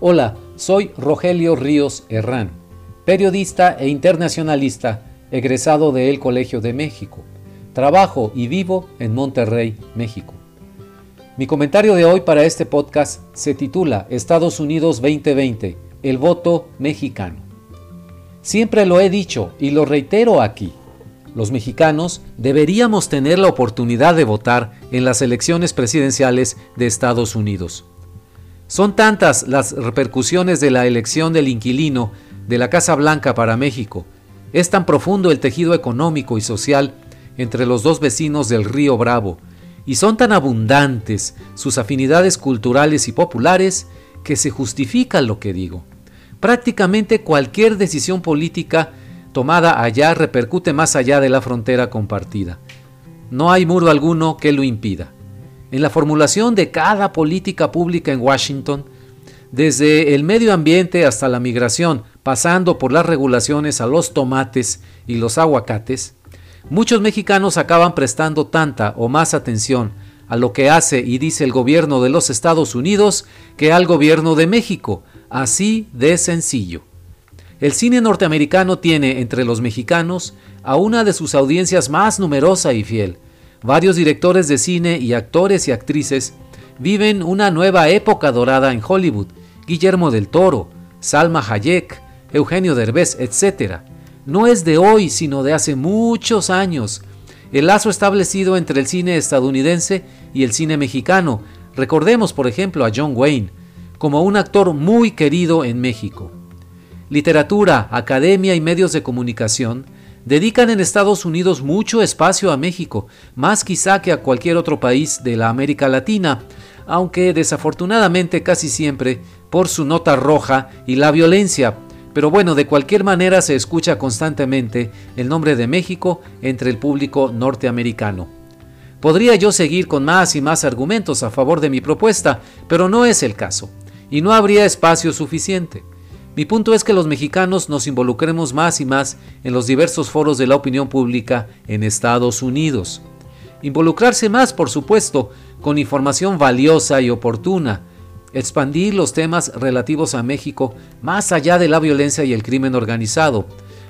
Hola, soy Rogelio Ríos Herrán, periodista e internacionalista egresado del Colegio de México. Trabajo y vivo en Monterrey, México. Mi comentario de hoy para este podcast se titula Estados Unidos 2020, el voto mexicano. Siempre lo he dicho y lo reitero aquí. Los mexicanos deberíamos tener la oportunidad de votar en las elecciones presidenciales de Estados Unidos. Son tantas las repercusiones de la elección del inquilino de la Casa Blanca para México, es tan profundo el tejido económico y social entre los dos vecinos del río Bravo, y son tan abundantes sus afinidades culturales y populares que se justifica lo que digo. Prácticamente cualquier decisión política tomada allá repercute más allá de la frontera compartida. No hay muro alguno que lo impida. En la formulación de cada política pública en Washington, desde el medio ambiente hasta la migración, pasando por las regulaciones a los tomates y los aguacates, muchos mexicanos acaban prestando tanta o más atención a lo que hace y dice el gobierno de los Estados Unidos que al gobierno de México, así de sencillo. El cine norteamericano tiene entre los mexicanos a una de sus audiencias más numerosa y fiel. Varios directores de cine y actores y actrices viven una nueva época dorada en Hollywood. Guillermo del Toro, Salma Hayek, Eugenio Derbez, etc. No es de hoy, sino de hace muchos años. El lazo establecido entre el cine estadounidense y el cine mexicano. Recordemos, por ejemplo, a John Wayne, como un actor muy querido en México. Literatura, academia y medios de comunicación dedican en Estados Unidos mucho espacio a México, más quizá que a cualquier otro país de la América Latina, aunque desafortunadamente casi siempre por su nota roja y la violencia. Pero bueno, de cualquier manera se escucha constantemente el nombre de México entre el público norteamericano. Podría yo seguir con más y más argumentos a favor de mi propuesta, pero no es el caso, y no habría espacio suficiente. Mi punto es que los mexicanos nos involucremos más y más en los diversos foros de la opinión pública en Estados Unidos. Involucrarse más, por supuesto, con información valiosa y oportuna. Expandir los temas relativos a México más allá de la violencia y el crimen organizado.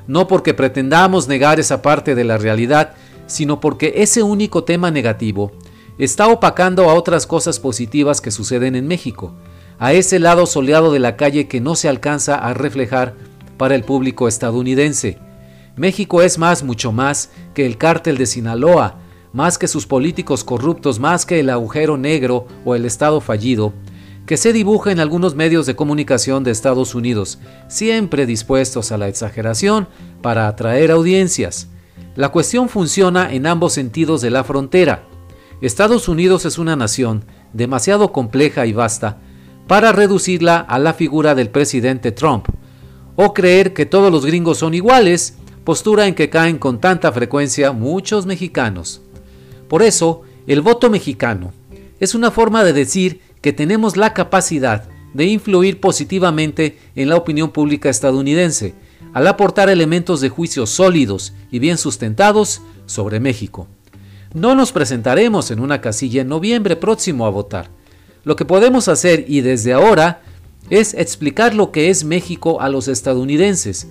No porque pretendamos negar esa parte de la realidad, sino porque ese único tema negativo está opacando a otras cosas positivas que suceden en México a ese lado soleado de la calle que no se alcanza a reflejar para el público estadounidense. México es más, mucho más, que el cártel de Sinaloa, más que sus políticos corruptos, más que el agujero negro o el Estado fallido, que se dibuja en algunos medios de comunicación de Estados Unidos, siempre dispuestos a la exageración para atraer audiencias. La cuestión funciona en ambos sentidos de la frontera. Estados Unidos es una nación demasiado compleja y vasta para reducirla a la figura del presidente Trump, o creer que todos los gringos son iguales, postura en que caen con tanta frecuencia muchos mexicanos. Por eso, el voto mexicano es una forma de decir que tenemos la capacidad de influir positivamente en la opinión pública estadounidense, al aportar elementos de juicio sólidos y bien sustentados sobre México. No nos presentaremos en una casilla en noviembre próximo a votar, lo que podemos hacer y desde ahora es explicar lo que es México a los estadounidenses,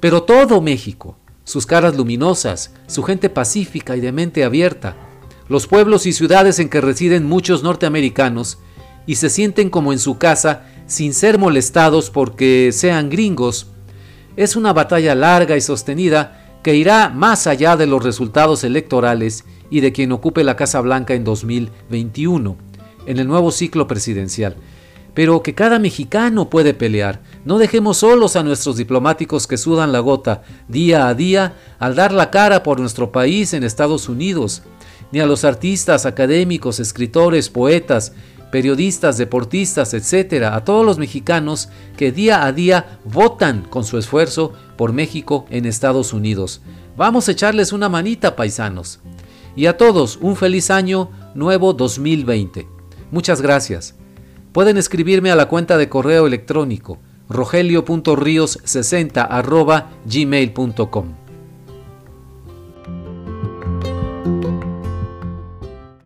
pero todo México, sus caras luminosas, su gente pacífica y de mente abierta, los pueblos y ciudades en que residen muchos norteamericanos y se sienten como en su casa sin ser molestados porque sean gringos, es una batalla larga y sostenida que irá más allá de los resultados electorales y de quien ocupe la Casa Blanca en 2021 en el nuevo ciclo presidencial, pero que cada mexicano puede pelear. No dejemos solos a nuestros diplomáticos que sudan la gota día a día al dar la cara por nuestro país en Estados Unidos, ni a los artistas, académicos, escritores, poetas, periodistas, deportistas, etcétera, a todos los mexicanos que día a día votan con su esfuerzo por México en Estados Unidos. Vamos a echarles una manita, paisanos. Y a todos un feliz año nuevo 2020. Muchas gracias. Pueden escribirme a la cuenta de correo electrónico rogelio.rios60 gmail.com.